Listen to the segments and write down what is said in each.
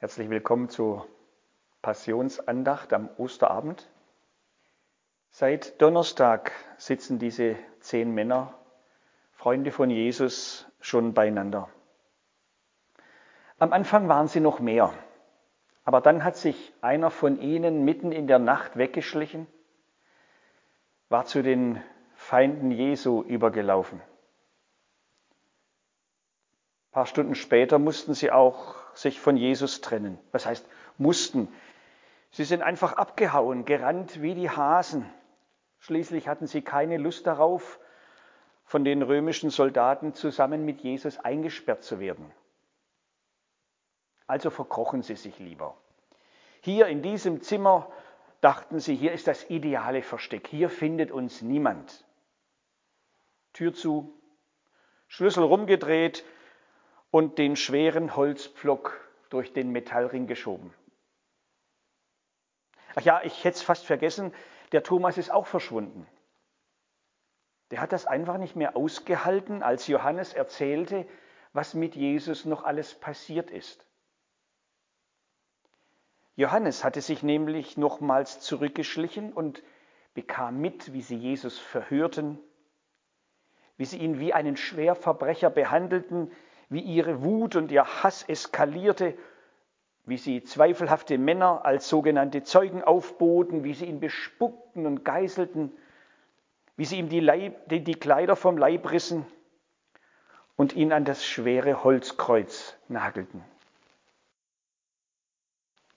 Herzlich willkommen zur Passionsandacht am Osterabend. Seit Donnerstag sitzen diese zehn Männer, Freunde von Jesus, schon beieinander. Am Anfang waren sie noch mehr, aber dann hat sich einer von ihnen mitten in der Nacht weggeschlichen, war zu den Feinden Jesu übergelaufen. Paar Stunden später mussten sie auch sich von Jesus trennen. Was heißt mussten? Sie sind einfach abgehauen, gerannt wie die Hasen. Schließlich hatten sie keine Lust darauf, von den römischen Soldaten zusammen mit Jesus eingesperrt zu werden. Also verkrochen sie sich lieber. Hier in diesem Zimmer dachten sie, hier ist das ideale Versteck, hier findet uns niemand. Tür zu, Schlüssel rumgedreht, und den schweren Holzpflock durch den Metallring geschoben. Ach ja, ich hätte es fast vergessen, der Thomas ist auch verschwunden. Der hat das einfach nicht mehr ausgehalten, als Johannes erzählte, was mit Jesus noch alles passiert ist. Johannes hatte sich nämlich nochmals zurückgeschlichen und bekam mit, wie sie Jesus verhörten, wie sie ihn wie einen Schwerverbrecher behandelten, wie ihre Wut und ihr Hass eskalierte, wie sie zweifelhafte Männer als sogenannte Zeugen aufboten, wie sie ihn bespuckten und geißelten, wie sie ihm die, Leib, die, die Kleider vom Leib rissen und ihn an das schwere Holzkreuz nagelten.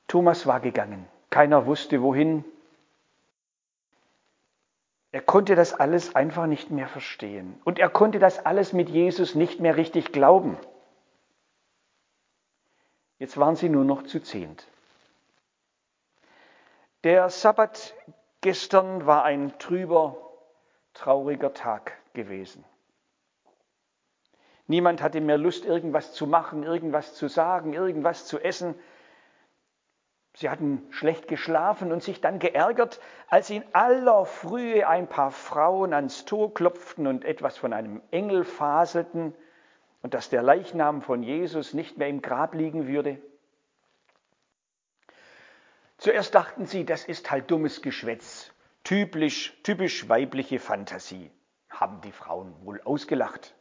Thomas war gegangen, keiner wusste wohin, er konnte das alles einfach nicht mehr verstehen. Und er konnte das alles mit Jesus nicht mehr richtig glauben. Jetzt waren sie nur noch zu zehnt. Der Sabbat gestern war ein trüber, trauriger Tag gewesen. Niemand hatte mehr Lust, irgendwas zu machen, irgendwas zu sagen, irgendwas zu essen. Sie hatten schlecht geschlafen und sich dann geärgert, als in aller Frühe ein paar Frauen ans Tor klopften und etwas von einem Engel faselten und dass der Leichnam von Jesus nicht mehr im Grab liegen würde. Zuerst dachten sie, das ist halt dummes Geschwätz, typisch, typisch weibliche Fantasie, haben die Frauen wohl ausgelacht.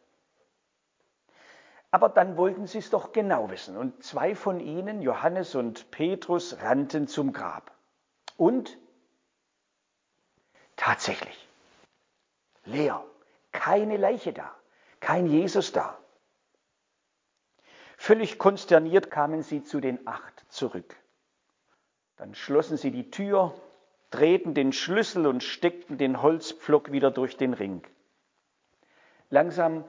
Aber dann wollten sie es doch genau wissen. Und zwei von ihnen, Johannes und Petrus, rannten zum Grab. Und tatsächlich, leer, keine Leiche da, kein Jesus da. Völlig konsterniert kamen sie zu den acht zurück. Dann schlossen sie die Tür, drehten den Schlüssel und steckten den Holzpflock wieder durch den Ring. Langsam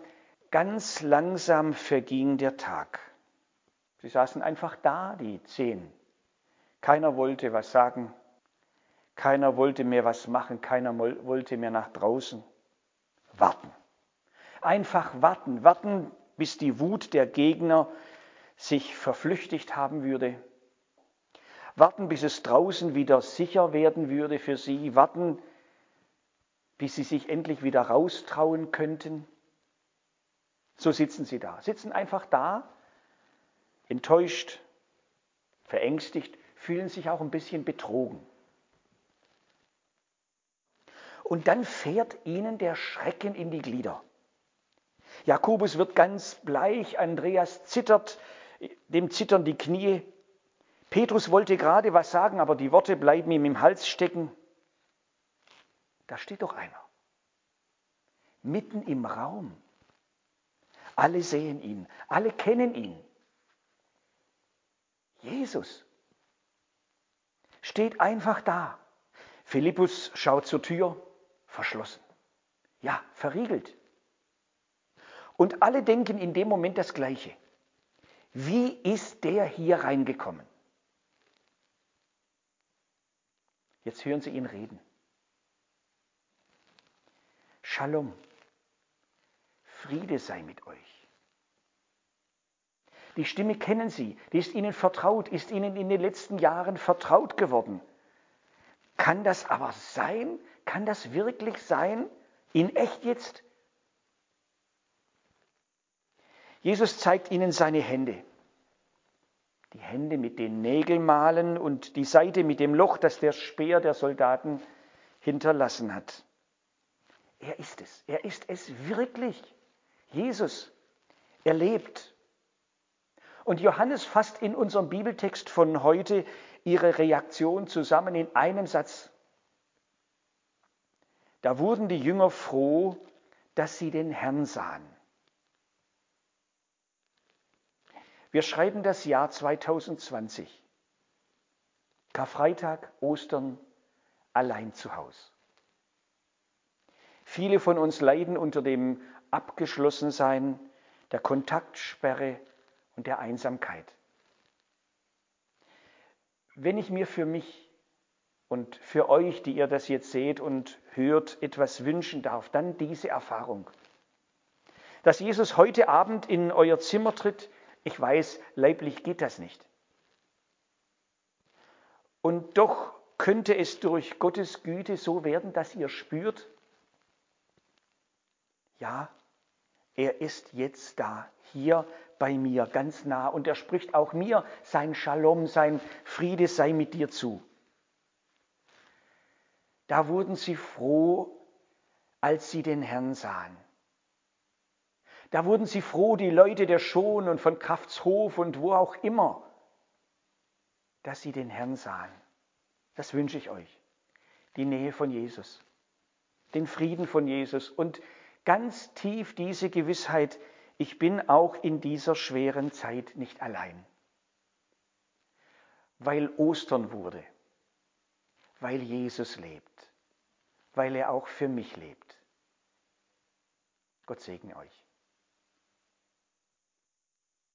Ganz langsam verging der Tag. Sie saßen einfach da, die zehn. Keiner wollte was sagen, keiner wollte mehr was machen, keiner wollte mehr nach draußen. Warten. Einfach warten, warten, bis die Wut der Gegner sich verflüchtigt haben würde. Warten, bis es draußen wieder sicher werden würde für sie. Warten, bis sie sich endlich wieder raustrauen könnten. So sitzen sie da, sitzen einfach da, enttäuscht, verängstigt, fühlen sich auch ein bisschen betrogen. Und dann fährt ihnen der Schrecken in die Glieder. Jakobus wird ganz bleich, Andreas zittert, dem zittern die Knie. Petrus wollte gerade was sagen, aber die Worte bleiben ihm im Hals stecken. Da steht doch einer. Mitten im Raum. Alle sehen ihn, alle kennen ihn. Jesus steht einfach da. Philippus schaut zur Tür, verschlossen. Ja, verriegelt. Und alle denken in dem Moment das Gleiche. Wie ist der hier reingekommen? Jetzt hören Sie ihn reden. Shalom. Friede sei mit euch. Die Stimme kennen Sie, die ist Ihnen vertraut, ist Ihnen in den letzten Jahren vertraut geworden. Kann das aber sein? Kann das wirklich sein? In echt jetzt? Jesus zeigt Ihnen seine Hände. die Hände mit den Nägelmalen und die Seite mit dem Loch, das der Speer der Soldaten hinterlassen hat. Er ist es. Er ist es wirklich. Jesus. Er lebt. Und Johannes fasst in unserem Bibeltext von heute ihre Reaktion zusammen in einem Satz. Da wurden die Jünger froh, dass sie den Herrn sahen. Wir schreiben das Jahr 2020. Karfreitag, Ostern, allein zu Hause. Viele von uns leiden unter dem Abgeschlossensein, der Kontaktsperre und der Einsamkeit. Wenn ich mir für mich und für euch, die ihr das jetzt seht und hört, etwas wünschen darf, dann diese Erfahrung. Dass Jesus heute Abend in euer Zimmer tritt, ich weiß, leiblich geht das nicht. Und doch könnte es durch Gottes Güte so werden, dass ihr spürt, ja, er ist jetzt da, hier bei mir, ganz nah. Und er spricht auch mir sein Shalom, sein Friede sei mit dir zu. Da wurden sie froh, als sie den Herrn sahen. Da wurden sie froh, die Leute der Schon und von Kraftshof und wo auch immer, dass sie den Herrn sahen. Das wünsche ich euch. Die Nähe von Jesus, den Frieden von Jesus und ganz tief diese Gewissheit, ich bin auch in dieser schweren Zeit nicht allein. Weil Ostern wurde, weil Jesus lebt, weil er auch für mich lebt. Gott segne euch.